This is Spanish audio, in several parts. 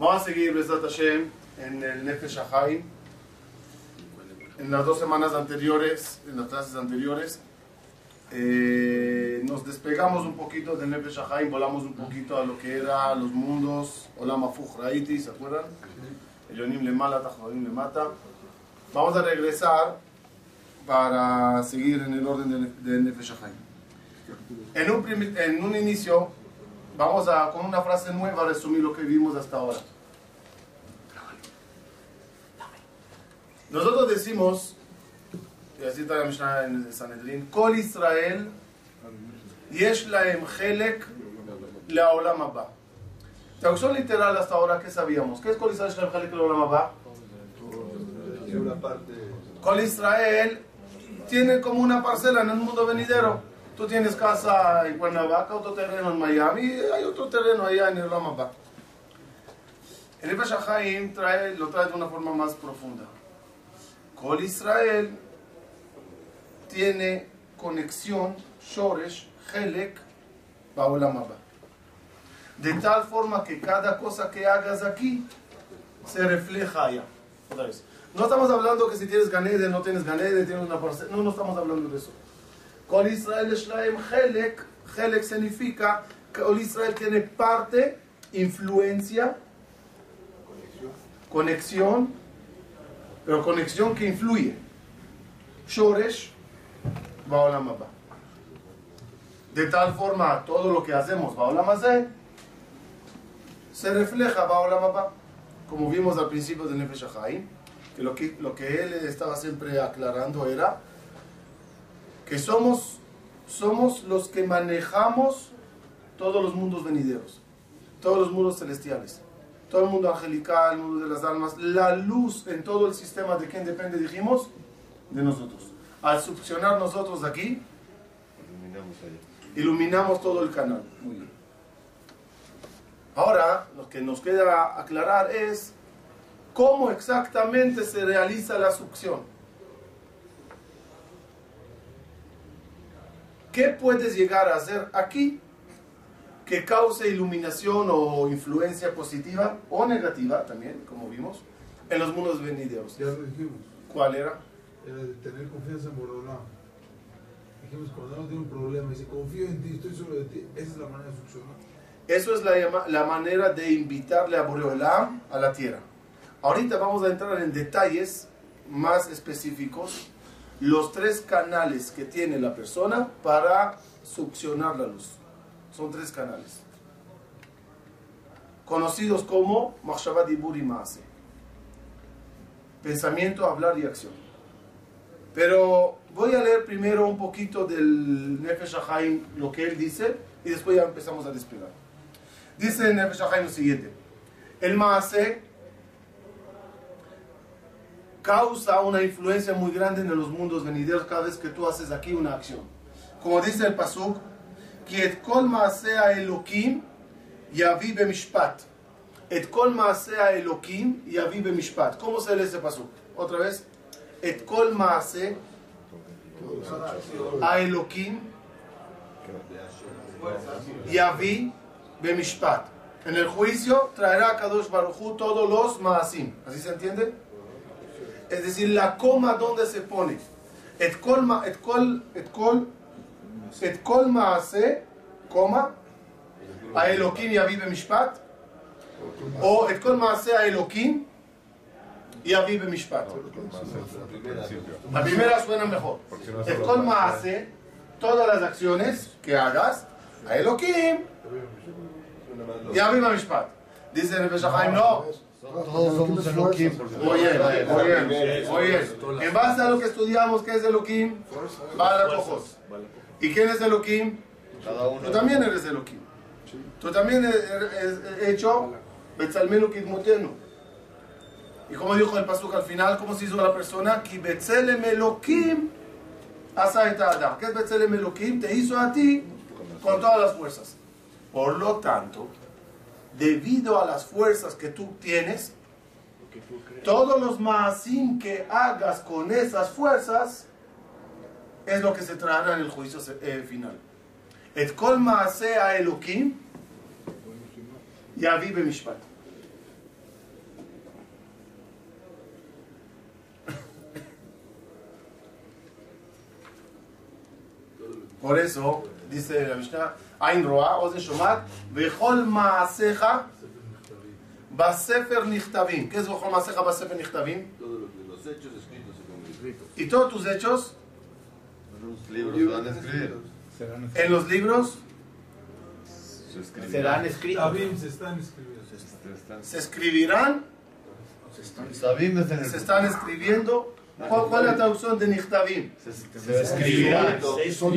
Vamos a seguir, Besat Hashem, en el Nefesh Haim. En las dos semanas anteriores, en las clases anteriores, eh, nos despegamos un poquito del Nefesh Haim, volamos un poquito a lo que era los mundos, Olam Afuch Raiti, ¿se acuerdan? Elonim le mala, Tajodim le mata. Vamos a regresar para seguir en el orden del de Nefesh. En un, en un inicio, vamos a, con una frase nueva, resumir lo que vimos hasta ahora. Nosotros decimos, y así está la Mishnah en Sanedrín, Kol Israel, Yesh Laem Helek Leolam Abba. Traducción literal hasta ahora, ¿qué sabíamos? ¿Qué es Kol Israel Yesh Laem Helek Leolam Abba? una parte Kol Israel tiene como una parcela en el mundo venidero. Tú tienes casa en Cuernavaca, otro terreno en Miami, hay otro terreno allá en Ramabá. El Ibn Shahaim trae, lo trae de una forma más profunda. Kol Israel tiene conexión, Shoresh, Helek, Baolam Abba. De tal forma que cada cosa que hagas aquí se refleja allá. Otra. No estamos hablando que si tienes ganede, no tienes ganede, tienes una parcela. No, no estamos hablando de eso. Kol Israel Shlaim Helek. Helek significa Kol Israel tiene parte, influencia, conexión, pero conexión que influye. Shoresh, Baolam Abba. De tal forma, todo lo que hacemos, Baolam Hazeh, se refleja Baolam Abba. Como vimos al principio del Nefesh que lo que, lo que él estaba siempre aclarando era que somos, somos los que manejamos todos los mundos venideros, todos los mundos celestiales, todo el mundo angelical, el mundo de las almas, la luz en todo el sistema de quién depende, dijimos, de nosotros. Al succionar nosotros aquí, terminamos allá. iluminamos todo el canal. Muy bien. Ahora, lo que nos queda aclarar es cómo exactamente se realiza la succión. ¿Qué puedes llegar a hacer aquí que cause iluminación o influencia positiva o negativa también, como vimos, en los mundos venideros? Ya lo dijimos, ¿Cuál era? era de tener confianza en Boreolam. Dijimos, cuando uno tiene un problema y dice, confío en ti, estoy sobre de ti, esa es la manera de succionar. Eso es la, la manera de invitarle a Boreolam a la tierra. Ahorita vamos a entrar en detalles más específicos. Los tres canales que tiene la persona para succionar la luz. Son tres canales. Conocidos como Machshavat Dibur y Maase. Pensamiento, hablar y acción. Pero voy a leer primero un poquito del Nefesh Haim, lo que él dice, y después ya empezamos a despegar. Dice en Nefesh Haim lo siguiente: El Maase causa una influencia muy grande en los mundos venideros cada vez que tú haces aquí una acción. Como dice el Pasuk, et kol maasea Elokim yavi bemishpat. Et kol maasea Elokim yavi bemishpat. ¿Cómo se lee ese Pasuk? Otra vez. Et kol maase a Elokim yavi bemishpat. En el juicio traerá a Kadosh Baruchu todos los maasim. ¿Así se entiende? Es decir, la coma donde se pone. Et kol, ma, et kol, et kol, et kol maase, coma, a Elohim yavi bemishpat. O et kol maase a Elohim yavi bemishpat. La primera suena mejor. Et kol maase, todas las acciones que hagas, a Elohim yavi bemishpat. Dice el Haim, no. Todos somos Elohim. Bien, muy bien. En base a lo que estudiamos, ¿qué es Elohim? Bala ojos. ¿Y quién es Elohim? Cada uno. Tú también eres Elohim. Tú también eres hecho Betzalmenu Kidmotenu. Y como dijo el Pasuk al final, ¿cómo se hizo la persona? Ki Betzelem Elohim Asaita Adam. ¿Qué es Betzelem Elohim? Te hizo a ti con todas las fuerzas. Por lo tanto, debido a las fuerzas que tú tienes, todos los maasim que hagas con esas fuerzas es lo que se traerá en el juicio eh, final. Et kol maasea elokim yavi bemishpat. Por eso, dice la Mishnah, Ain Roa, Oze Shomat, Vechol Maaseja, Basefer Nichtavim. ¿Qué es hechos escritos se convierten. Y todos tus hechos en los libros serán escritos. Se escribirán, se están escribiendo. ¿Cuál, cuál es la traducción de Nichtavim? Se escribirán. Son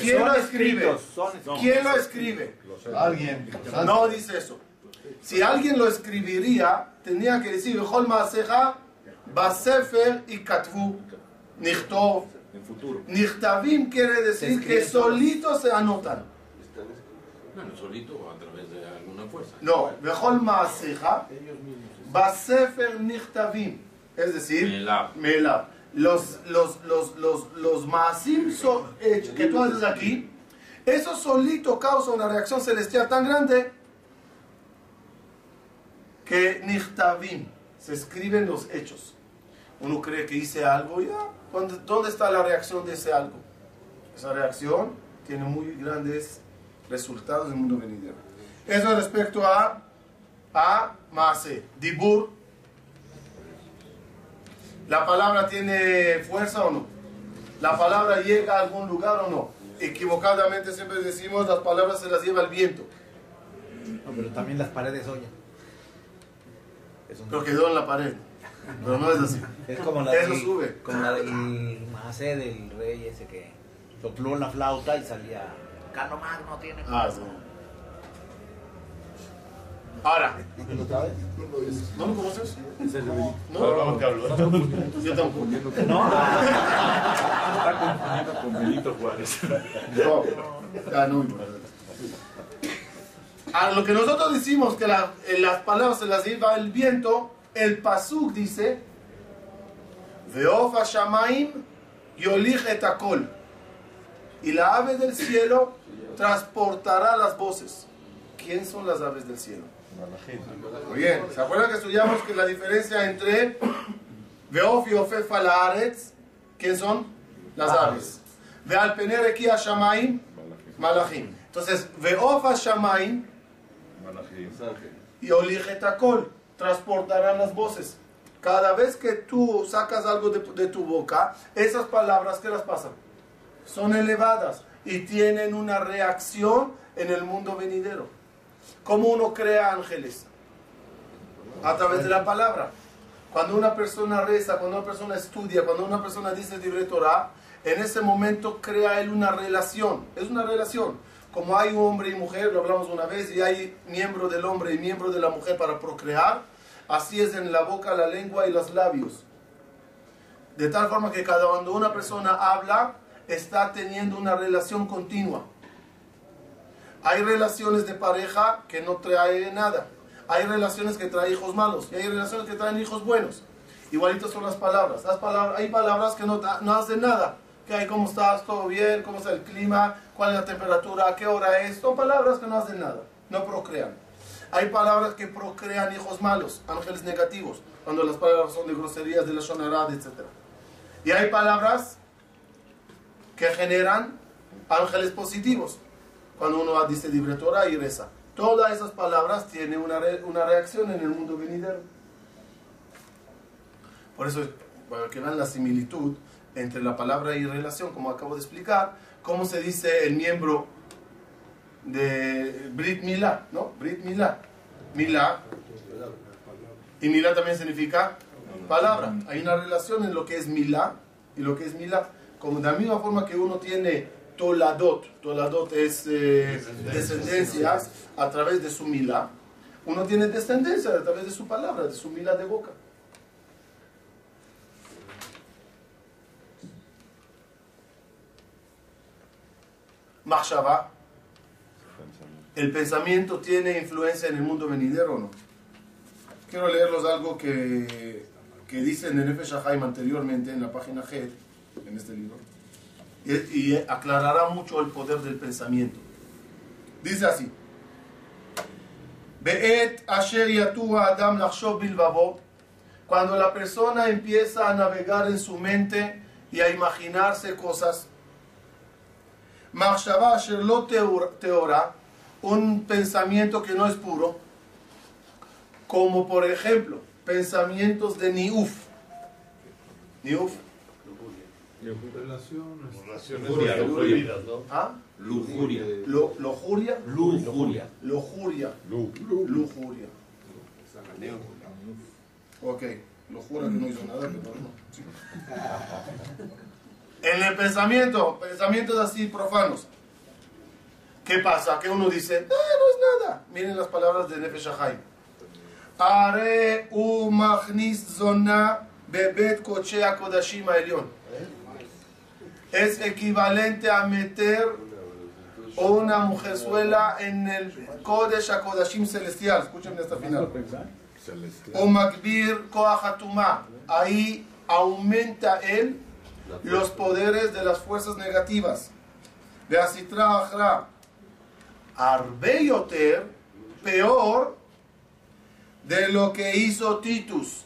¿Quién lo escribe? ¿Quién lo escribe? Alguien. No dice eso. Si alguien lo escribiría, tendría que decir, Bechol Maaseja, Basefer y Katvu, Nichtov. En futuro. Nichtavim quiere decir que solitos se anotan. Bueno, solito a través de alguna fuerza. No, Bechol Maaseja, Basefer Nichtavim. Es decir, Melab. Melab. Los, los, los, los, los Maasim so- hechos que tú haces aquí, eso solito causa una reacción celestial tan grande que Nichtavim, se escriben los hechos. Uno cree que hice algo, ya. ¿Dónde, dónde está la reacción de ese algo? Esa reacción tiene muy grandes resultados en el mundo venidero. Eso respecto a, a Maase. Dibur. ¿La palabra tiene fuerza o no? ¿La palabra llega a algún lugar o no? Equivocadamente siempre decimos las palabras se las lleva el viento. No, pero también las paredes oyen. Es, un- Pero quedó en la pared. Pero no es así. es como la Eso del, sube. como la del Maasé del rey ese que sopló una flauta y salía. Cano Magno tiene. Ah, sí. Ahora, ¿Lo sabes? ¿no lo conoces? Pablo, No, te hablo. yo tampoco. No, ah, Está confundido con Benito Juárez. No, ah, no, A lo que nosotros decimos que la- las palabras se las lleva el viento, el pasuk dice, Veofa Shamaim yolich et akol. Y la ave del cielo transportará las voces. ¿Quién son las aves del cielo? Muy bien, ¿se acuerdan que estudiamos que la diferencia entre Veof y Ofef al Haaretz, ¿quién son? Las aves. Veal Pener Eki Shamaim, Malachim. Entonces, Veof Shamaim y Oligetakol transportarán las voces. Cada vez que tú sacas algo de, de tu boca, esas palabras que las pasan son elevadas y tienen una reacción en el mundo venidero. ¿Cómo uno crea ángeles? A través de la palabra. Cuando una persona reza, cuando una persona estudia, cuando una persona dice libre Torah, en ese momento crea él una relación. Es una relación. Como hay hombre y mujer, lo hablamos una vez, y hay miembro del hombre y miembro de la mujer para procrear, así es en la boca, la lengua y los labios. De tal forma que cada cuando una persona habla, está teniendo una relación continua. Hay relaciones de pareja que no trae nada. Hay relaciones que traen hijos malos y hay relaciones que traen hijos buenos. Igualitos son las palabras. Las palabras hay palabras que no, hacen nada. ¿Qué hay? ¿Cómo estás? ¿Todo bien? ¿Cómo está el clima? ¿Cuál es la temperatura? ¿A qué hora es? Son palabras que no hacen nada. No procrean. Hay palabras que procrean hijos malos, ángeles negativos, cuando las palabras son de groserías, de la shonarad, etc. Y hay palabras que generan ángeles positivos. Cuando uno dice libre Torah y reza. Todas esas palabras tienen una, re- una reacción en el mundo venidero. Por eso, para que vean la similitud entre la palabra y relación, como acabo de explicar, cómo se dice el miembro de Brit Milá, ¿no? Brit Milá. Milá. Y Milá también significa palabra. Hay una relación en lo que es Milá y lo que es Milá. Como de la misma forma que uno tiene Toladot, Toladot es eh, descendencias a través de su Milá, uno tiene descendencia a través de su palabra, de su Milá de boca. Machshava, ¿el pensamiento tiene influencia en el mundo venidero o no? Quiero leerlos algo que, que dice en el anteriormente en la página G, en este libro, y, aclarará mucho el poder del pensamiento. Dice así: cuando la persona empieza a navegar en su mente y a imaginarse cosas, un pensamiento que no es puro, como por ejemplo, pensamientos de niuf. Niuf. Relaciones. Relaciones Lujuria, prohibidas, ¿no? ¿Ah? Lujuria. Lo, lojuria. Lujuria. Lojuria. Lujuria. Ok. Lujura que no hizo nada, pero no. Sí. En el pensamiento, pensamientos así profanos. ¿Qué pasa? Que uno dice, ah, no es nada. Miren las palabras de Nefesh Haim. Are u machnis zona bebet koche kodashim elyon. Es equivalente a meter una mujerzuela en el Kodesh HaKodashim celestial. Escúchenme hasta el final. O Makbir Koahatuma. Ahí aumenta él los poderes de las fuerzas negativas. De Asitra Achra. Arbe Yoter, peor de lo que hizo Titus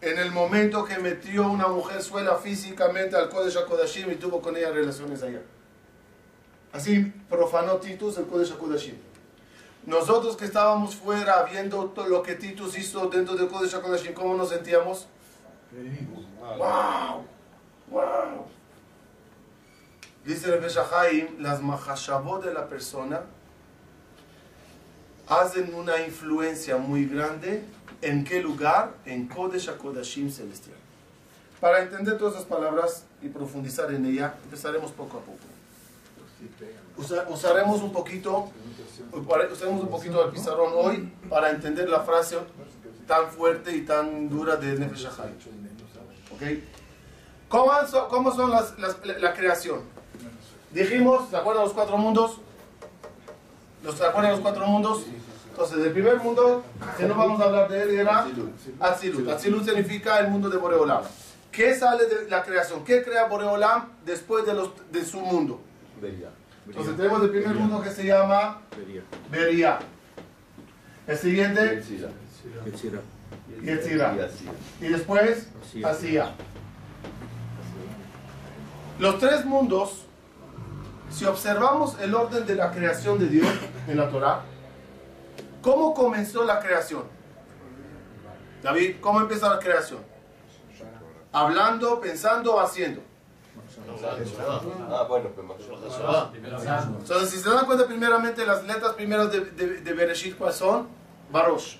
en el momento que metió una mujer suela físicamente al Kodesh HaKodashim y tuvo con ella relaciones allá. Así profanó Titus el Kodesh HaKodashim. Nosotros que estábamos fuera viendo todo lo que Titus hizo dentro del Kodesh HaKodashim, ¿cómo nos sentíamos? ¡Wow! ¡Wow! Dice el Beshahaim, las mahashabot de la persona hacen una influencia muy grande en qué lugar, en Kodesh HaKodashim celestial. Para entender todas esas palabras y profundizar en ella, empezaremos poco a poco. Usa- usaremos un poquito, usaremos un poquito del pizarrón hoy para entender la frase tan fuerte y tan dura de Nefesh. ¿Ok? ¿Cómo son, cómo son las, las- la, creación? Dijimos, ¿se acuerdan los cuatro mundos? ¿Los, ¿Se acuerdan los cuatro mundos? Entonces, el primer mundo, que no vamos a hablar de él, era Atzilut. Atzilut significa el mundo de Boreolam. ¿Qué sale de la creación? ¿Qué crea Boreolam después de, los, de su mundo? Entonces, tenemos el primer mundo que se llama Beria. El siguiente, Yetzirah. Y después, Asía. Los tres mundos, si observamos el orden de la creación de Dios en la Torah, ¿cómo comenzó la creación? David, ¿cómo empezó la creación? Hablando, pensando o haciendo. Ah, bueno, pues. Entonces, si se dan cuenta, primeramente las letras primeras de, de, de Bereshit, ¿cuáles son? Barosh.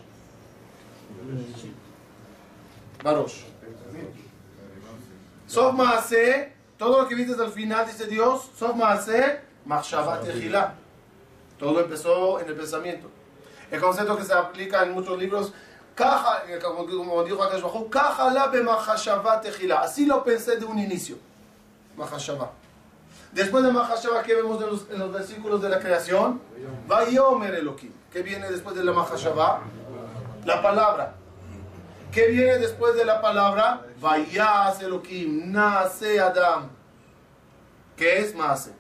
Barosh. Sof Maaseh, todo lo que viste al final, dice Dios, Sof Maaseh, Machshavat Tehillah. Todo empezó en el pensamiento. El concepto que se aplica en muchos libros, "Kaja", eh, como dijo Akash Bajú, "Kaja be Machshavat Tehillah". Así lo pensé de un inicio. Mahashava. Después de Mahashava, ¿qué vemos en los, en los versículos de la creación? Vayomer Elohim. ¿Qué viene después de la Mahashava? La palabra. ¿Qué viene después de la palabra? Vayas Elohim, nace Adam. ¿Qué es Maase?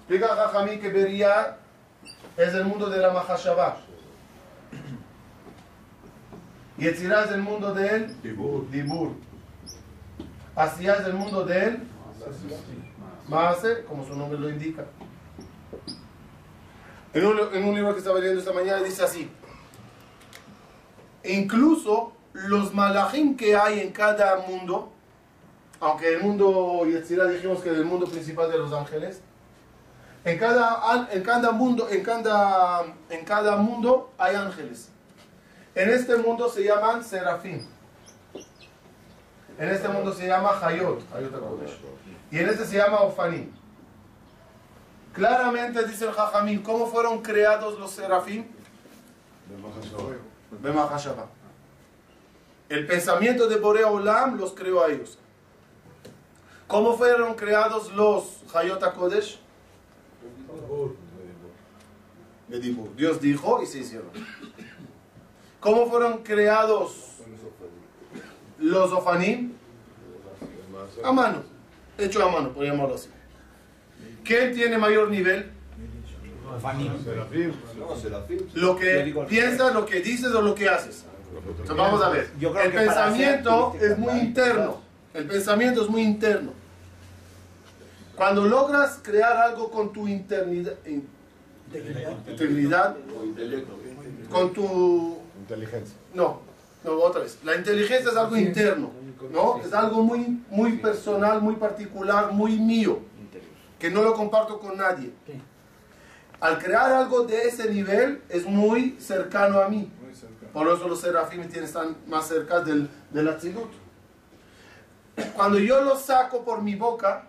Explica Jajamí que Beria es el mundo de la Mahashava. Yetzirah es el mundo del Dibur. Asía es el mundo del Maase, como su nombre lo indica. En un, en un libro que estaba leyendo esta mañana dice así. Incluso los malachim que hay en cada mundo, aunque el mundo Yetzirah dijimos que es el mundo principal de los ángeles, en cada, en cada mundo, en cada, en cada mundo hay ángeles. En este mundo se llaman serafín. En este mundo se llama Hayot. Y en este se llama Ofanim. Claramente dice el Jajamín, ¿cómo fueron creados los serafín? El pensamiento de Borea Olam los creó a ellos. ¿Cómo fueron creados los Hayot? Bedibur. Dios dijo y se hicieron. ¿Cómo fueron creados los Ofanim? A mano. Hecho a mano, por llamarlo así. ¿Quién tiene mayor nivel? Lo que piensas, lo que dices o lo que haces. Entonces, vamos a ver. El pensamiento es muy hablar. interno. El pensamiento es muy interno. Cuando logras crear algo con tu internidad, in- integridad, con tu Inteligencia. No, no, otra vez. La inteligencia es algo interno, ¿no? Es algo muy, muy personal, muy particular, muy mío, que no lo comparto con nadie. Al crear algo de ese nivel es muy cercano a mí. Por eso los serafim están más cerca del, del Atzilut. Cuando yo lo saco por mi boca,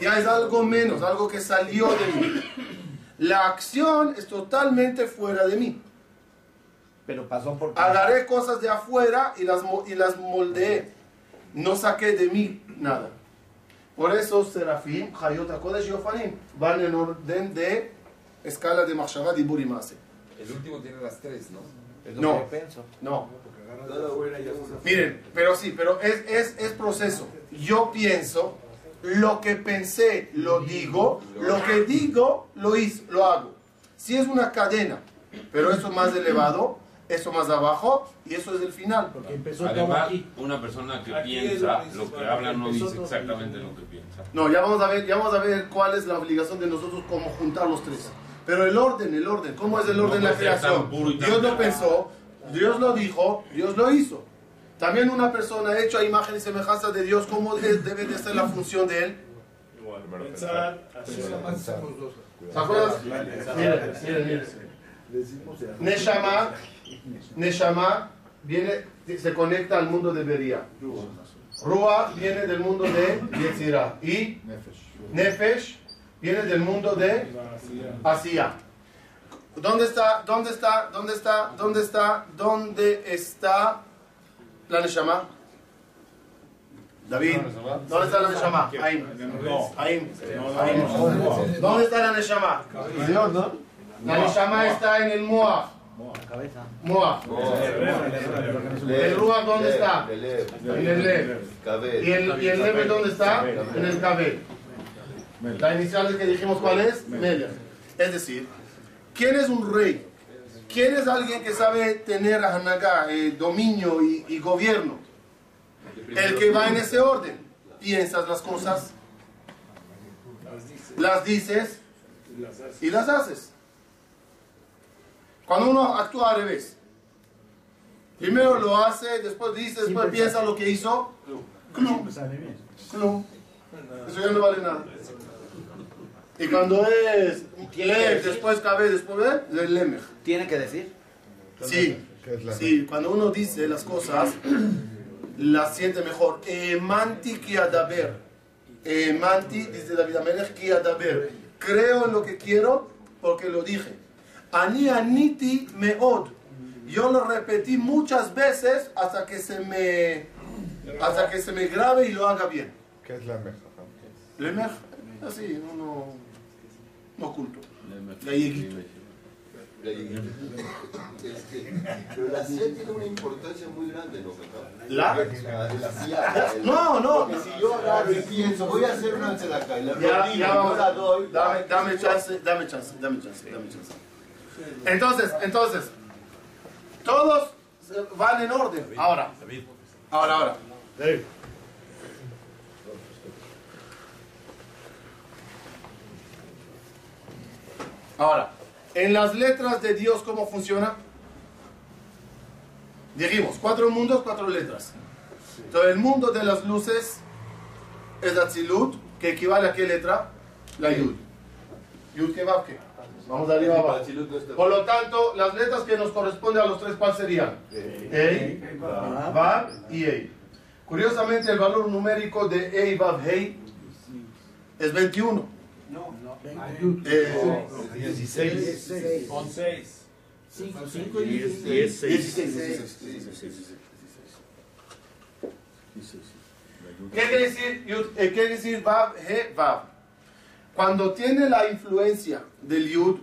ya es algo menos, algo que salió de mí. La acción es totalmente fuera de mí. Pero pasó por... Agarré cosas de afuera y las, y las moldeé. No saqué de mí nada. Por eso Serafim, Hayot HaKodesh y Ofanim van en orden de escala de Machshavah, Dibur y Maase. El último tiene las tres, ¿no? Es lo No. que pienso. No. Miren, pero sí, pero es, es, es proceso. Yo pienso, lo que pensé lo digo, lo que digo lo, hizo, lo hago. Si es una cadena, pero eso más elevado, eso más abajo, y eso es el final. Porque empezó Además, aquí. una persona que Aquí piensa, lo que habla no dice exactamente lo que piensa. No, ya vamos a ver, ya vamos a ver cuál es la obligación de nosotros como juntar los tres. Pero el orden, el orden, ¿cómo es el orden de la No creación? Dios lo pensó, Dios lo dijo, Dios lo hizo. También una persona hecha a imagen y semejanza de Dios, ¿cómo de- debe de ser la función de él? Pensar. ¿Se acuerdan? Miren, miren, miren. Neshama, Neshama viene, se conecta al mundo de Beria. Rua viene del mundo de Yetzirah. Y Nefesh. Viene del mundo de Asiya. ¿Dónde está, dónde está, dónde está, dónde está, dónde está la Neshama? David, ¿dónde está la Neshama? Ahí. Ahí. ¿Dónde está la Neshama? La Neshama está en el Moab. Cabeza. Moab. ¿El Ruach dónde está? Lev. En el Lev. Cabel. ¿Y el, y el Leve dónde está? En el Kabel. La inicial que dijimos cuál es? Melech. Es decir, ¿quién es un rey? ¿Quién es alguien que sabe tener Hanagá, eh, dominio y, y gobierno? El que va en ese orden. Piensas las cosas, las dices y las haces. Cuando uno actúa al revés, primero lo hace, después dice, después piensa lo que hizo, bien. clum. Eso ya no vale nada. Y cuando es Lev, después Kabel, después ve, es Lemech. Tiene que decir. Sí, ¿Qué es la sí, cuando uno dice las cosas, las siente mejor. Emanti ki adaber. Emanti, dice David Amelech, ki adaber. Creo en lo que quiero porque lo dije. Ani aniti meod. Yo lo repetí muchas veces hasta que se me hasta que se me grabe y lo haga bien. ¿Qué es la meja? Lemech, así, uno no oculto. Galleguito. Pero la CIA tiene una importancia muy grande, ¿no? La- La CIA. el- No, no. Porque si yo agarro y pienso, voy a hacer una acá y la Ya, ya no la doy. Dame, dame chance, dame chance, dame chance, dame chance. Entonces, entonces, todos van en orden. Ahora, ahora, ahora. Ahora, en las letras de Dios, ¿cómo funciona? Dijimos, cuatro mundos, cuatro letras. Entonces, el mundo de las luces es Atzilut, que equivale a qué letra? La Yud. Yud que Vav que. Vamos de arriba abajo. Por lo tanto, las letras que nos corresponden a los tres, ¿cuáles serían? Ei, Vav y Ei. Curiosamente, el valor numérico de Ei, Vav, Hei es 21. Eh, 16. Con seis. 5 y 16. 16. ¿Qué quiere decir? Eh, ¿Qué quiere decir Vav, He, Vav? Cuando tiene la influencia del Yud,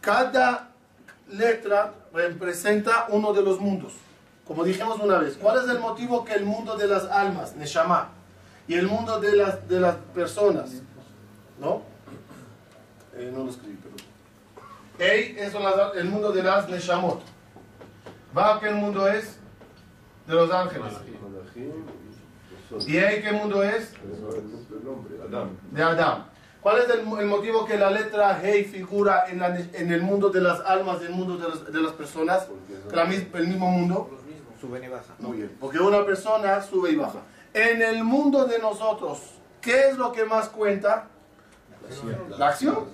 cada letra representa uno de los mundos. Como dijimos una vez, ¿cuál es el motivo que el mundo de las almas, Neshama, y el mundo de las, de las personas, ¿no? Eh, no lo escribí, pero... Ei es el mundo de las Neshamot. Vav, ¿qué mundo es? De los ángeles. ¿Y ahí qué mundo es? De Adán. ¿Cuál es el, el motivo que la letra Hey figura en, la- en el mundo de las almas, en el mundo de las, de las personas? La el mismo mundo. Suben y bajan. Muy bien. Porque una persona sube y baja. En el mundo de nosotros, ¿qué es lo que más cuenta? La acción.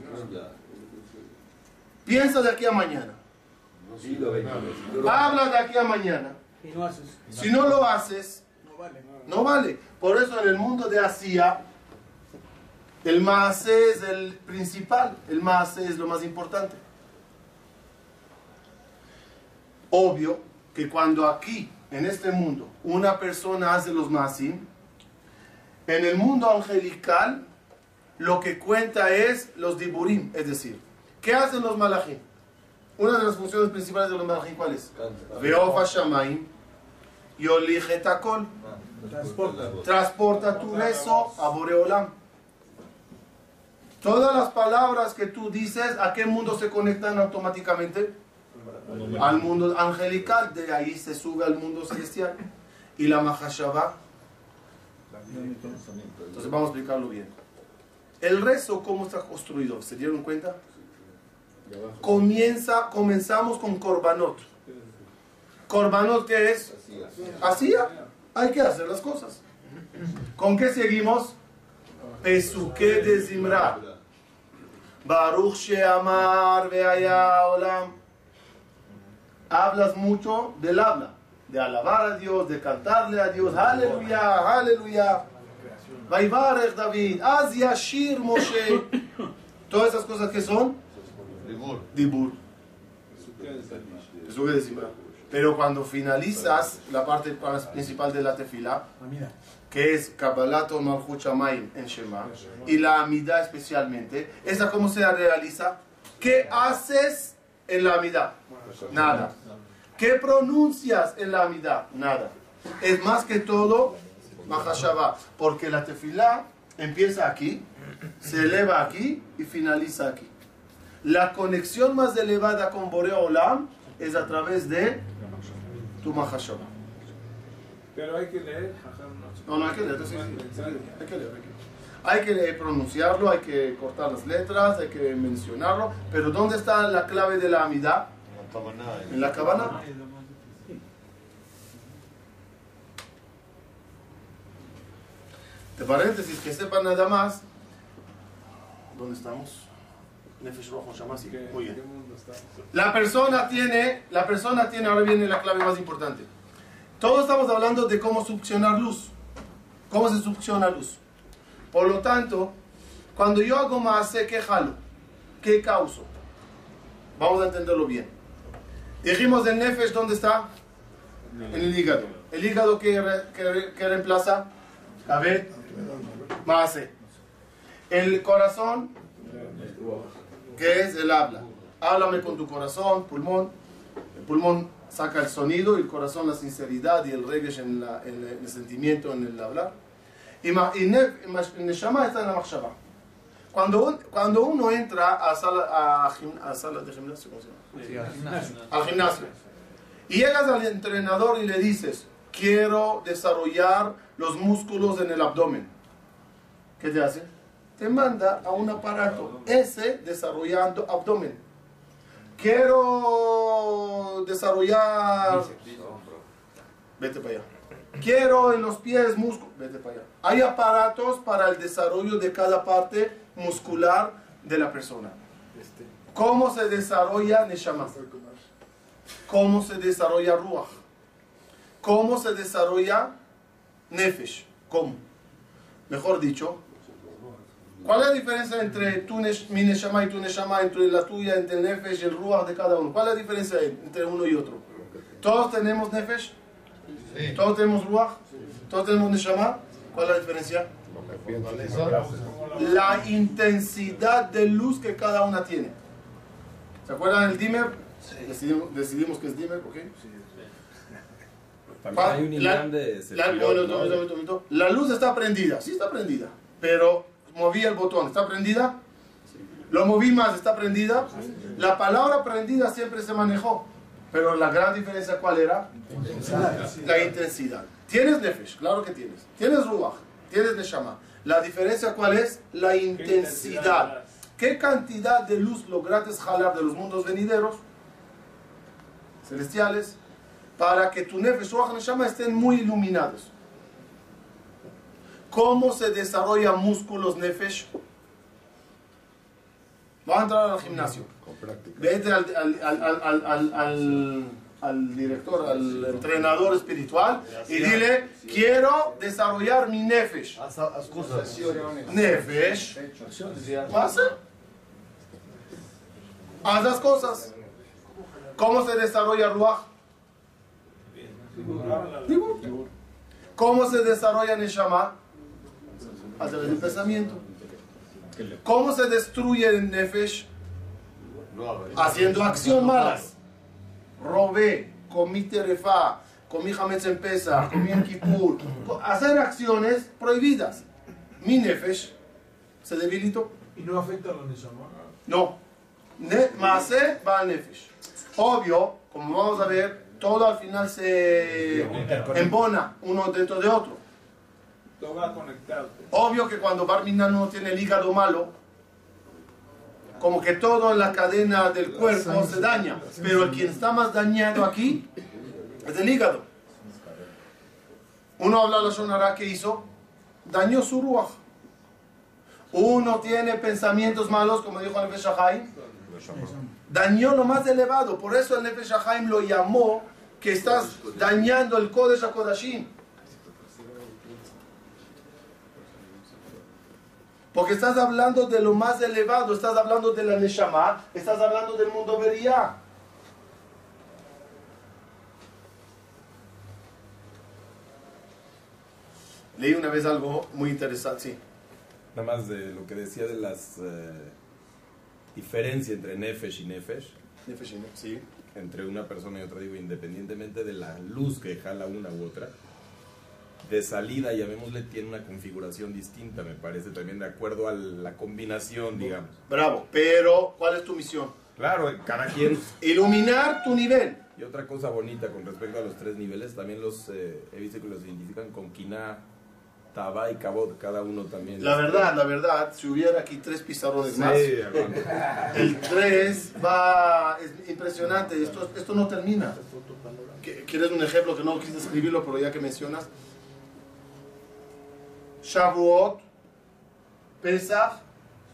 Piensa de aquí a mañana. Sí, lo ven. Sí, lo- Habla de aquí a mañana. Y no haces. Si no lo haces, No vale. no vale. Por eso en el mundo de Asia, el maase es el principal. El maase es lo más importante. Obvio que cuando aquí, en este mundo, una persona hace los maasim, en el mundo angelical, lo que cuenta es los diburim, es decir, ¿qué hacen los malachim? Una de las funciones principales de los malachim, ¿cuál es? Veofa shamaim, yolige takol. Transporta. Tu rezo a Boreolam. Todas las palabras que tú dices, ¿a qué mundo se conectan automáticamente? Al mundo angelical, de ahí se sube al mundo celestial. Y la Mahashabah. Entonces vamos a explicarlo bien. El rezo, ¿cómo está construido? ¿Se dieron cuenta? Comienza, comenzamos con Korbanot. Korbanot, ¿qué es? Así hay que hacer las cosas. ¿Con qué seguimos? Pesuke de Zimra. Baruch Sheamar Veaya Olam. Hablas mucho del habla, de alabar a Dios, de cantarle a Dios. Aleluya, aleluya. Vaivarech David, Az Yashir Moshe. Todas esas cosas que son Dibur. Zimra. Pero cuando finalizas la parte principal de la tefila, que es Kabbalat o Malchut Shamayim en Shema, y la Amida especialmente, ¿esa cómo se realiza? ¿Qué haces en la Amida? Nada. ¿Qué pronuncias en la Amida? Nada. Es más que todo Mahashabah, porque la tefila empieza aquí, se eleva aquí y finaliza aquí. La conexión más elevada con Boreo Olam es a través de tu Mahashabah. Pero hay que leer. No. No, hay que leer, sí, sí, sí, hay que leer, hay que leer. Hay que pronunciarlo, hay que cortar las letras, hay que mencionarlo, pero ¿dónde está la clave de la amidad? En la cabana. De paréntesis, que sepan nada más. ¿Dónde estamos? Nefesh Rojo Shamasi. ¿Qué- Muy ¿Qué bien. La persona tiene, la persona tiene, ahora viene la clave más importante. Todos estamos hablando de cómo succionar luz. ¿Cómo se succiona luz? Por lo tanto, cuando yo hago más, ¿qué jalo? ¿Qué causo? Vamos a entenderlo bien. Dijimos el nefesh, ¿dónde está? En el hígado. ¿El hígado que, re- que que reemplaza? A ver, más. El corazón, que es el habla. Háblame con tu corazón, pulmón. El pulmón saca el sonido el corazón la sinceridad y el regesh en, la- en el, en el sentimiento, en el hablar. Y, ma- y neshama está en la machshava. Cuando, un- cuando uno entra a sala, a, gim- a sala de gimnasio, ¿cómo se llama? al gimnasio. Y llegas al entrenador y le dices, quiero desarrollar los músculos en el abdomen. ¿Qué te hace? Te manda a un aparato, ese desarrollando abdomen. Quiero desarrollar... Vete para allá. Quiero en los pies músculos. Vete para allá. Hay aparatos para el desarrollo de cada parte muscular de la persona. ¿Cómo se desarrolla Neshama? ¿Cómo se desarrolla Ruach? ¿Cómo se desarrolla Nefesh? ¿Cómo? Mejor dicho, ¿cuál es la diferencia entre tu mi Neshama y tu Neshama, entre la tuya, entre el Nefesh y el Ruach de cada uno? ¿Cuál es la diferencia entre uno y otro? ¿Todos tenemos Nefesh? ¿Todos tenemos Ruach? ¿Todos tenemos Neshama? ¿Cuál es la diferencia? La intensidad de luz que cada una tiene. ¿Se acuerdan del dimmer? Decidimos, decidimos que es dimmer, ¿ok? Pa- Hay un imán de. La luz está prendida, sí está prendida, pero moví el botón, ¿está prendida? Lo moví más, ¿está prendida? La palabra prendida siempre se manejó. Pero la gran diferencia, ¿cuál era? La intensidad. Tienes Nefesh, claro que tienes. Tienes Ruach, tienes Neshama. La diferencia, ¿cuál es? La intensidad. ¿Qué cantidad de luz lograste jalar de los mundos venideros, celestiales, para que tu Nefesh, Ruach, Neshama estén muy iluminados? ¿Cómo se desarrollan músculos Nefesh? Vamos a entrar al gimnasio. Vete al, al, al, al, al, al- al- al director, al entrenador espiritual y dile, quiero desarrollar mi nefesh. Nefesh. Pasa. Haz las cosas. ¿Cómo se desarrolla Ruach? ¿Cómo se desarrolla Neshama? A través del pensamiento. ¿Cómo se destruye el Nefesh? haciendo acción malas. Robé, comí terefá, comí hametz en pesa, comí en kippur. Hacer acciones prohibidas. Mi nefesh se debilitó. Y no afecta a la Neshama. No. Ne, maase va nefesh. Obvio, como vamos a ver, todo al final se embona uno dentro de otro. Todo va conectado. Obvio que cuando Barminan no tiene el hígado malo, como que todo en la cadena del cuerpo se daña. Pero el quien está más dañado aquí es el hígado. Uno habla la sonará que hizo, dañó su ruach. Uno tiene pensamientos malos, como dijo el Nefesh Haim, dañó lo más elevado. Por eso el Nefesh lo llamó que estás dañando el Kodesh HaKodashim. Porque estás hablando de lo más elevado, estás hablando de la Neshama, estás hablando del mundo Beria. Leí una vez algo muy interesante, sí. Nada más de lo que decía de las eh, diferencias entre Nefesh y Nefesh, Nefesh, Sí. entre una persona y otra, digo, independientemente de la luz que jala una u otra, de salida, llamémosle, tiene una configuración distinta, me parece, también de acuerdo a la combinación, digamos. Bravo. Pero, ¿cuál es tu misión? Claro, cada quien. Iluminar tu nivel. Y otra cosa bonita con respecto a los tres niveles, también los eh, he visto que los identifican con Kiná, Taba y Kabod, cada uno también. La verdad, la verdad, si hubiera aquí tres pizarrones Sí, más, el 3 va, es impresionante, esto, esto no termina. ¿Qu- ¿Quieres un ejemplo que no quise escribirlo, pero ya que mencionas? Shavuot, Pesach,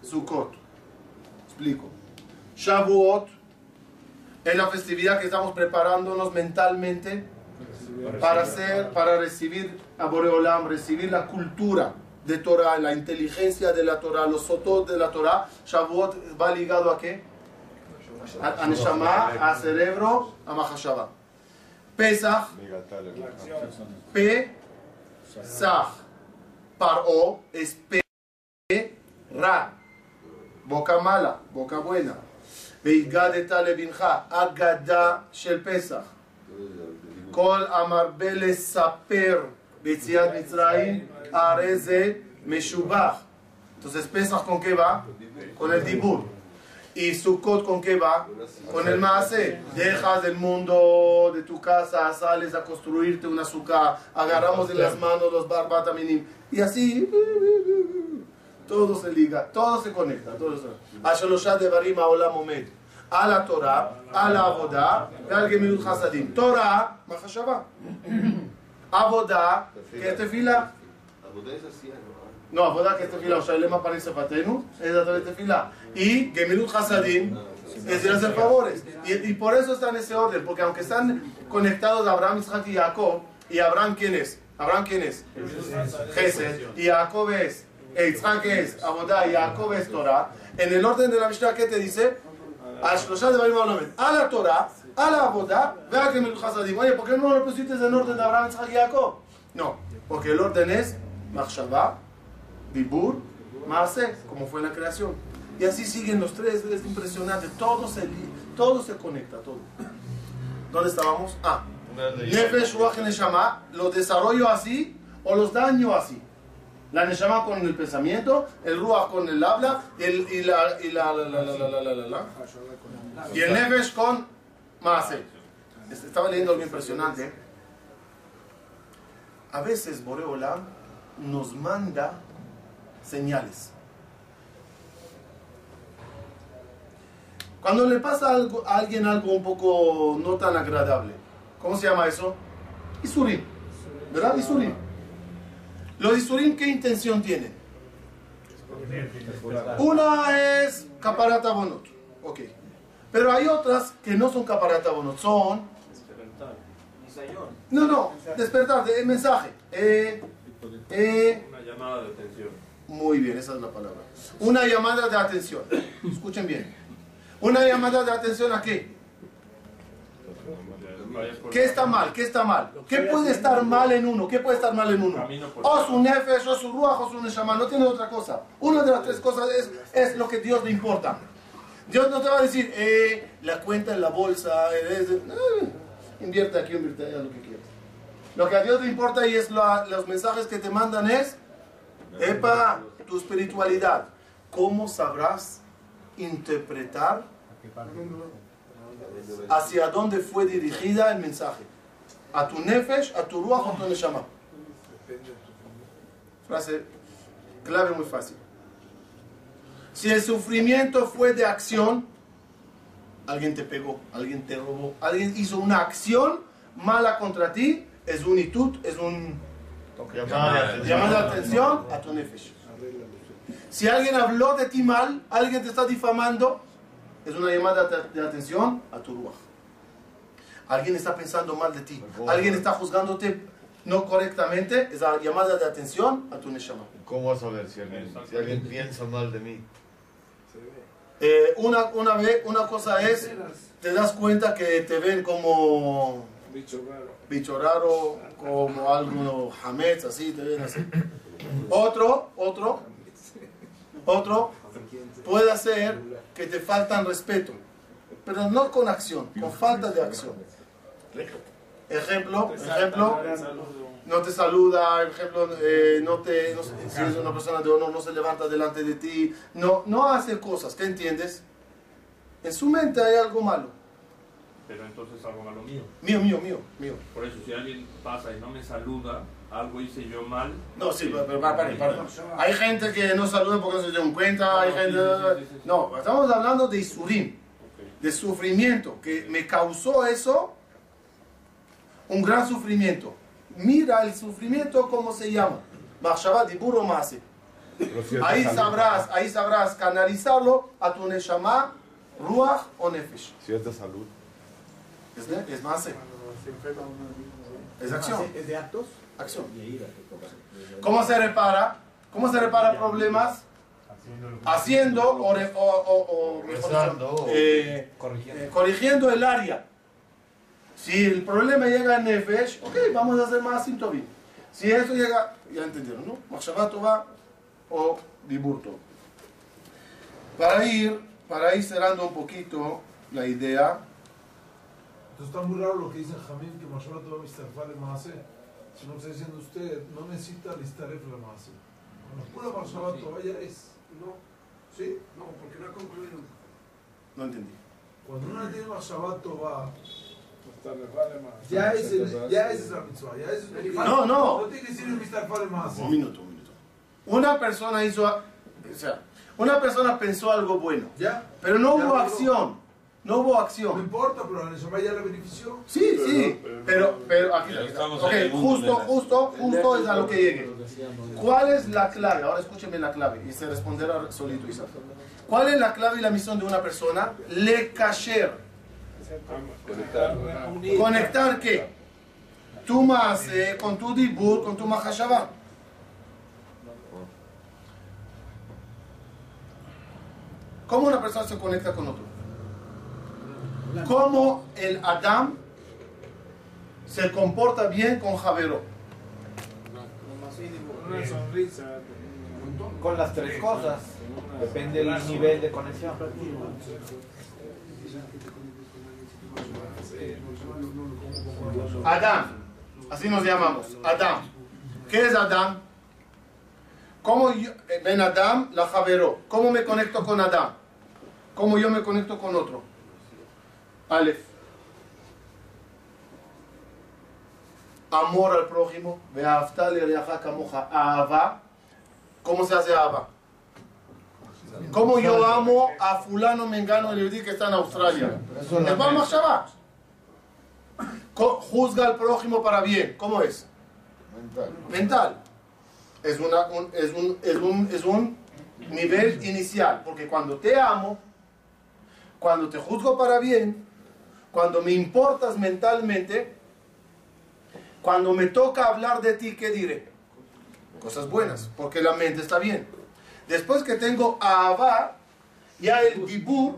Sukkot. Explico. Shavuot es la festividad que estamos preparándonos mentalmente para hacer, para recibir a Boreolam, recibir la cultura de Torah, la inteligencia de la Torah, los sotot de la Torah. Shavuot va ligado a qué? A, a Neshama, a cerebro, a Mahashava. Pesach, Pesach, Paro, es Pe, Ra, boca mala, boca buena. והגדת לבנך, אגדה של פסח. כל המרבה לספר ביציאת מצרים, הרי זה משובח. Entonces, Pesach con qué va? Con el dibur. ¿Y Sukkot con qué va? Con el Maase. Dejas del mundo, de tu casa, sales a construirte una azúcar, agarramos en las manos los barbataminim. Y así, todo se liga, todo se conecta. Todo se... Devarim Haolam Omed. A la Torah, a la Abodá, al Gemilut Hasadim. Torah, Mahashava. Abodá, que es tefila. Abodá es así, ¿no? No, עבודה כתפילה, o sea, el lema para שפתנו, es a través de tefila. Y Gemilut Hasadim es ir a hacer favores. Y, y por eso está en ese orden, porque aunque están conectados Abraham, Isaac y Jacob, y Abraham, ¿quién es? Abraham, ¿quién es? Gesed. Y Jacob es, e Isaac es Abodá, y Jacob es Torah. En el orden de la Mishnah, ¿qué te dice? A שלושה דברים העולמים, על התורה, על העבודה ועל גמילות חסדים. Oye, ¿por qué no lo pusiste en orden de Abraham, Isaac y Jacob? No, porque el orden es Machshavá, Dibur, Maase, como fue la creación. Y así siguen los tres, es impresionante, todo se, todo se conecta, todo. ¿Dónde estábamos? Ah, Nefesh, Ruach Neshama, los desarrollo así o los daño así. La Neshama con el pensamiento, el Ruach con el habla el, y la... Y, la, la, la, la y el Nefesh con Maase. Este, estaba leyendo algo impresionante. A veces Boreola nos manda señales. Cuando le pasa algo, a alguien algo un poco no tan agradable, ¿cómo se llama eso? Isurim. ¿Verdad? Isurim. Los Isurim, ¿qué intención tienen? Una es caparata bonot. Ok. Pero hay otras que no son caparata bonot, son. No, no, despertar, de- mensaje. Eh, eh, Una llamada de atención. Muy bien, esa es la palabra. Una llamada de atención. Escuchen bien. Una llamada de atención a qué? ¿Qué está mal? ¿Qué está mal? ¿Qué puede estar mal en uno? ¿Qué puede estar mal en uno? O su nefesh, o su ruach, o su neshama. No tiene otra cosa. Una de las tres cosas es, es lo que Dios le importa. Dios no te va a decir, eh, la cuenta en la bolsa, eh, eh, invierte aquí, invierte allá, lo que quieras. Lo que a Dios le importa y es la- los mensajes que te mandan es, epa, tu espiritualidad. ¿Cómo sabrás interpretar hacia dónde fue dirigida el mensaje? A tu nefesh, a tu ruach o a tu neshama. Frase clave muy fácil. Si el sufrimiento fue de acción, alguien te pegó, alguien te robó, alguien hizo una acción mala contra ti, es un itut, es un Llamada de atención. llamada de atención a tu nefesh. Si alguien habló de ti mal, alguien te está difamando, es una llamada de de atención a tu ruach. Alguien está pensando mal de ti, alguien está juzgándote no correctamente, es la llamada de atención a tu neshama. ¿Cómo vas a ver si alguien, si alguien piensa mal de mí? Eh, una, una, vez, una cosa es, te das cuenta que te ven como Bicho raro. Bicho raro, como algo hametz, así, te ven así. Otro, otro, otro, puede ser que te faltan respeto, pero no con acción, con falta de acción. Ejemplo, ejemplo, no te saluda, ejemplo, eh, no te, no si es una persona de honor, no se levanta delante de ti, no, no hace cosas, ¿qué entiendes? En su mente hay algo malo. Pero entonces algo malo mío. Mío, mío, mío, mío. Por eso, si alguien pasa y no me saluda, algo hice yo mal. No, sí, pero, pero para, para, para. Hay gente que no saluda porque no se dieron cuenta, hay gente... sí, sí, sí, sí. No, estamos hablando de Isurim, Ok. de sufrimiento, que me causó eso, un gran sufrimiento. Mira el sufrimiento, ¿cómo se llama? Machshavá Dibur o Maase. Pero si es de Ahí salud. sabrás, ahí sabrás canalizarlo a tu Neshama, Ruach o Nefesh. Si es de. Es, es Maase, es acción, ¿Es de actos? acción. ¿Cómo se repara? ¿Cómo se repara problemas? Haciendo o, re- o, o- o, Rezando o- eh, eh, corrigiendo el área. Si el problema llega a Nefesh, ok, vamos a hacer más Sintovim. Si eso llega, ya entendieron, ¿no? Machshavá Tova o Diburto. Para ir, para ir cerrando un poquito la idea, Entonces está muy raro lo que dice Jamín, que Mashua todo Mistarfar le Maase. Si no está diciendo usted, no necesita listar el Maase. Con la pura Mashua toda ya es. No, ¿Sí? no, porque no ha concluido. no entendí. Cuando uno tiene vale más. ya es, el, ya es la mitzvah. Ya es que- No, no. No tiene que decir el Mistarfar le Maase. Un minuto, un minuto. Una persona hizo, o sea, una persona pensó algo bueno, Ya. pero no Ya hubo acción. No hubo No acción. importa, pero la Neshama ya la benefició. Sí, sí, pero, pero aquí, estamos ok, justo, justo, justo es a lo que llegue. ¿Cuál es la clave? Ahora escúchenme la clave y se responderá solito Isaac. ¿Cuál es la clave y la misión de una persona? Le kasher. ¿Conectar qué? Tu maase con tu dibur, con tu mahashabah. ¿Cómo una persona se conecta con otro? ¿Cómo el Adam se comporta bien con Javero? Una sonrisa. Con las tres cosas. Depende del nivel de conexión. Adam, así nos llamamos, Adam. ¿Qué es Adam? ¿Cómo yo, eh, ven Adam, la Javero? ¿Cómo me conecto con Adam? ¿Cómo yo me conecto con otro? Aleph. amor al prójimo, ahava. ¿Cómo se hace ahava? ¿Cómo yo amo a fulano mengano el que está en Australia? Es. Co- Juzga al prójimo para bien. ¿Cómo es? Mental. Es, una, un, es, un, es, un, es un nivel inicial. Porque cuando te amo, cuando te juzgo para bien, cuando me importas mentalmente, cuando me toca hablar de ti, ¿qué diré? Cosas buenas, porque la mente está bien. Después que tengo Ahava, ya el Dibur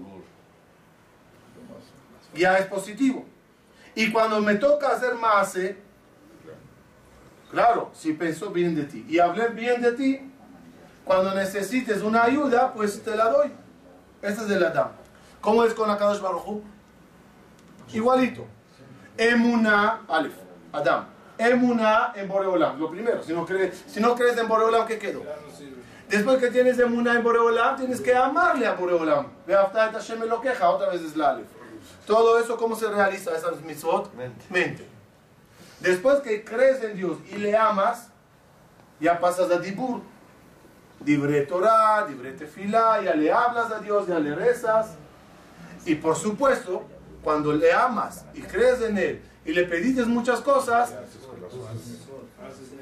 ya es positivo. Y cuando me toca hacer Maase, claro, si pensó bien de ti y hablé bien de ti, cuando necesites una ayuda, pues te la doy. Este es el Adam. ¿Cómo es con Akadosh Baruj Hu? Igualito. Emuná, Alef, Adam. Emuná en Boreolam, lo primero. Si no crees, si no crees en Boreolam, ¿qué quedó? Después que tienes Emuná en Boreolam, tienes que amarle a Boreolam. Ve hasta Hashem lo queja, otra vez es la Alef. Todo eso, ¿cómo se realiza esas mitzvot? Mente. Después que crees en Dios y le amas, ya pasas a Dibur. Dibre Torah, Dibre Tefilá, ya le hablas a Dios, ya le rezas. Y por supuesto, cuando le amas y crees en Él y le pediste muchas cosas,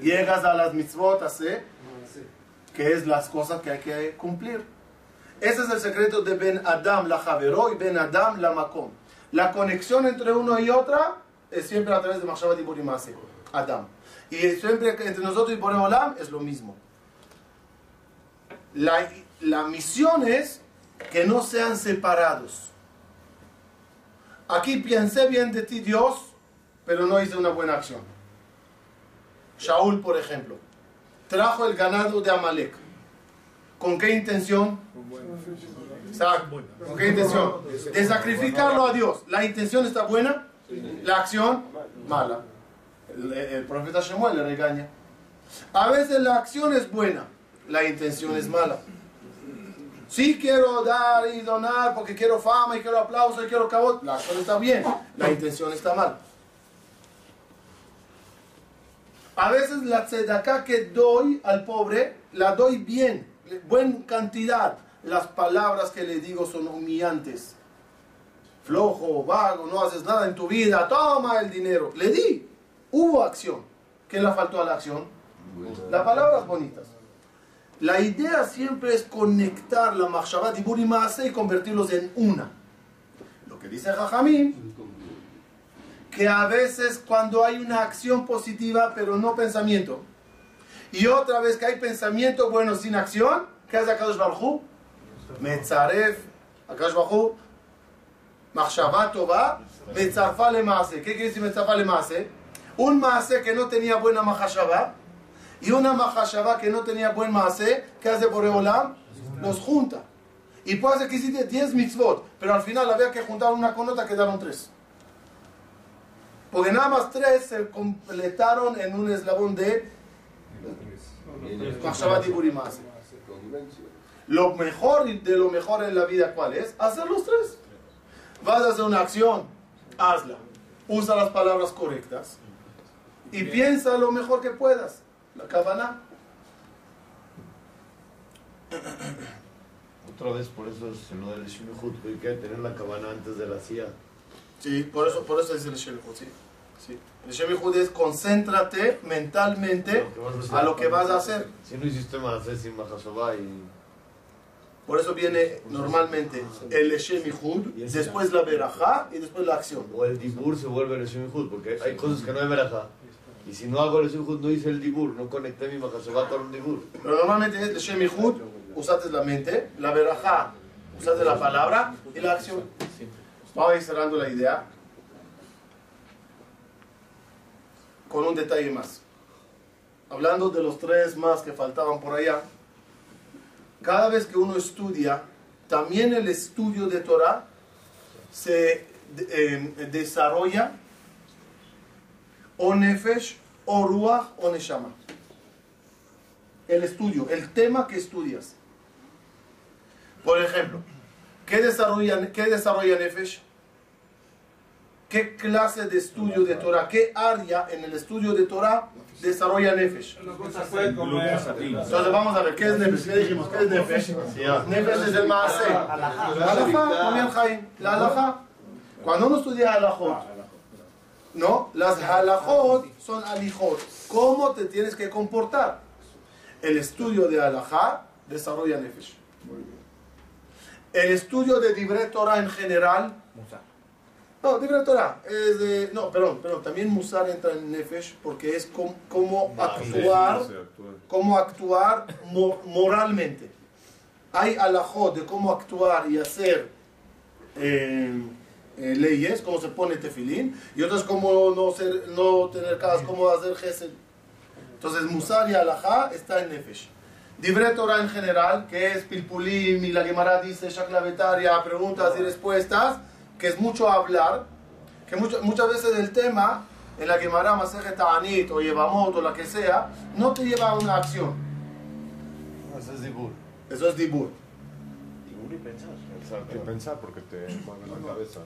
llegas a las mitzvot, ¿sí? que es las cosas que hay que cumplir. Ese es el secreto de Ben Adam la Javero y Ben Adam la Makom. La conexión entre uno y otra es siempre a través de Machshavat y Burimase, Adam. Y siempre entre nosotros y Boreolam es lo mismo. La, la misión es que no sean separados. Aquí pensé bien de ti, Dios, pero no hice una buena acción. Shaul, por ejemplo, trajo el ganado de Amalek. ¿Con qué intención? ¿Con qué intención? De sacrificarlo a Dios. ¿La intención está buena? La acción, mala. El, el profeta Shemuel le regaña. A veces la acción es buena, la intención es mala. Sí quiero dar y donar porque quiero fama y quiero aplauso y quiero cabot. La acción está bien, la intención está mal. A veces la tzedakah que doy al pobre, la doy bien, buena cantidad. Las palabras que le digo son humillantes. Flojo, vago, no haces nada en tu vida, toma el dinero. Le di, hubo acción. ¿Qué le faltó a la acción? Las palabras bonitas. La idea siempre es conectar la Machshavat y Burimase y convertirlos en una. Lo que dice Jajamín, que a veces cuando hay una acción positiva pero no pensamiento, y otra vez que hay pensamiento bueno sin acción, ¿qué hace Akadosh Baruj? Metzaref, Akadosh Baruj Machshavat Tova, Metzarfa le. ¿Qué quiere decir Metzarfa le? Un Maase que no tenía buena Mahashabah y una Mahashabah que no tenía buen Maase, ¿qué hace Boreolam? Los junta. Y puede ser que hiciste 10 mitzvot, pero al final había que juntar una con otra, quedaron 3. Porque nada más 3 se completaron en un eslabón de Mahashabah y Burimase. Lo mejor de lo mejor en la vida, ¿cuál es? Hacer los tres. Vas a hacer una acción, hazla. Usa las palabras correctas y piensa lo mejor que puedas. La cabana. Otra vez, por eso es lo del Shimihut, que hay que tener la cabana antes de la CIA. Sí, por eso, por eso es el Shemihud, sí. sí. El Shemihud es concéntrate mentalmente a lo que vas a hacer. Si no hiciste más, sin y... Por eso viene normalmente el Shemihud, después la Berajá y después la acción. O el Dibur se vuelve el Shimihut, porque hay cosas que no hay Berajá. Y si no hago el Shimihut, no hice el Dibur, no conecté mi Mahashabah con un Dibur. Pero normalmente es el Shemihud, usaste la mente, la Berajá, usaste la palabra y la acción. Vamos a ir cerrando la idea con un detalle más. Hablando de los tres más que faltaban por allá, cada vez que uno estudia, también el estudio de Torah se eh, desarrolla o nefesh, o ruach, o neshama. El estudio, el tema que estudias. Por ejemplo, ¿qué desarrolla, qué desarrolla nefesh? ¿Qué clase de estudio de Torah, qué área en el estudio de Torah desarrolla Nefesh? Entonces vamos a ver, ¿qué es Nefesh? ¿Qué dijimos? ¿Qué es Nefesh? Nefesh es el Maaseh. Alajá, Damián Jaim. La alajá. Cuando uno estudia alajot, ¿no? Las halajot son alijot. ¿Cómo te tienes que comportar? El estudio de alajá desarrolla Nefesh. El estudio de Dibre Torah en general. No, Dibre Torah es de. No, perdón, perdón. También Musar entra en Nefesh porque es com- cómo actuar, cómo actuar mo- moralmente. Hay alajot de cómo actuar y hacer eh, eh, leyes, cómo se pone tefilín, y otras cómo no, ser, no tener casas, cómo hacer gesed. Entonces, Musar y alajá está en Nefesh. Dibre Torah en general, que es Pilpulim y la Gemara dice Shaklavetaria, preguntas y respuestas, que es mucho hablar, que mucho- muchas veces el tema en la Gemara Masejet Ta'anit o Yevamot o la que sea, no te lleva a una acción. Eso es dibur. Eso es Dibur. Dibur y pensar. Que pensar porque te mueve la cabeza.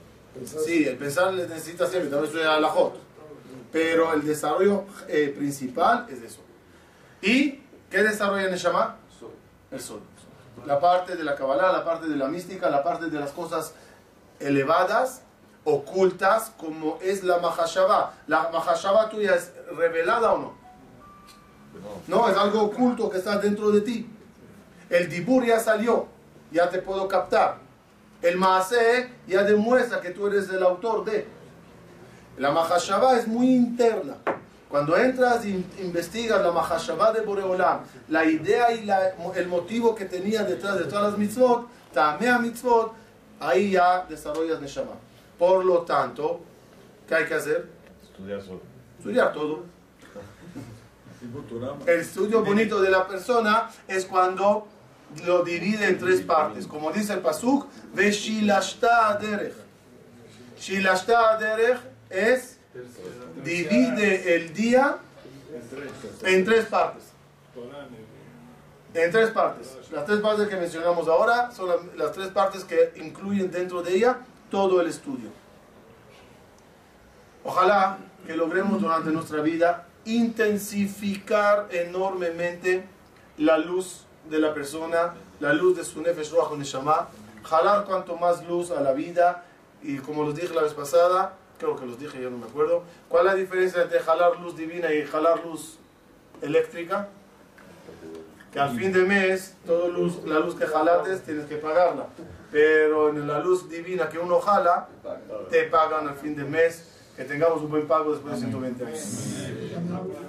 Sí, el pensar necesita siempre, también estoy a la Jot. Pero el desarrollo eh, principal es eso. ¿Y qué desarrolla Neshama? El sol. La parte de la Kabbalah, la parte de la mística, la parte de las cosas elevadas, ocultas, como es la Mahashava. ¿La Mahashava tuya es revelada o no? No, es algo oculto que está dentro de ti. El Dibur ya salió, ya te puedo captar. El Maaseh ya demuestra que tú eres el autor de. La Mahashava es muy interna. Cuando entras e investigas la Mahashava de Boreolam, la idea y la- el motivo que tenía detrás de todas las mitzvot, Tamea mitzvot, ahí ya desarrollas Neshama. Por lo tanto, ¿qué hay que hacer? Estudiar solo. Estudiar todo. El estudio bonito de la persona es cuando lo divide en tres partes. Como dice el Pasuk, Veshilashta derech. Shilashta derech es divide el día en tres partes. En tres partes. Las tres partes que mencionamos ahora son las, las tres partes que incluyen dentro de ella todo el estudio. Ojalá que logremos durante nuestra vida intensificar enormemente la luz de la persona, la luz de su Nefesh Ruach Neshama, jalar cuanto más luz a la vida. Y como los dije la vez pasada, creo que los dije, yo no me acuerdo, ¿cuál es la diferencia entre jalar luz divina y jalar luz eléctrica? Que al fin de mes, toda luz, la luz que jalates tienes que pagarla, pero en la luz divina que uno jala, te pagan al fin de mes, que tengamos un buen pago después de 120 años.